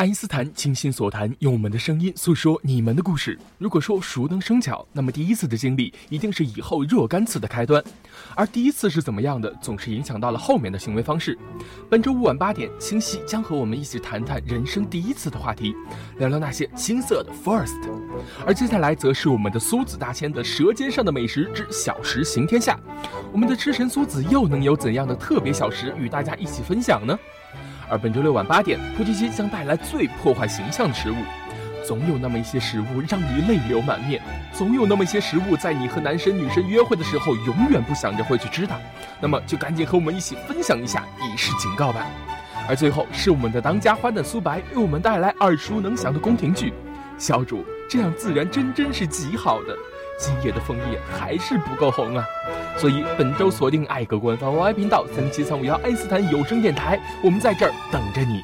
爱因斯坦倾心所谈，用我们的声音诉说你们的故事。如果说熟能生巧，那么第一次的经历一定是以后若干次的开端。而第一次是怎么样的，总是影响到了后面的行为方式。本周五晚八点，清晰将和我们一起谈谈人生第一次的话题，聊聊那些青涩的 first。而接下来则是我们的苏子大千的《舌尖上的美食之小食行天下》，我们的吃神苏子又能有怎样的特别小食与大家一起分享呢？而本周六晚八点，菩提心将带来最破坏形象的食物。总有那么一些食物让你泪流满面，总有那么一些食物在你和男神女神约会的时候，永远不想着会去吃它。那么就赶紧和我们一起分享一下，以示警告吧。而最后是我们的当家花旦苏白为我们带来耳熟能详的宫廷剧。小主，这样自然真真是极好的。今夜的枫叶还是不够红啊，所以本周锁定爱格官方 Y 频道三七三五幺爱斯坦有声电台，我们在这儿等着你。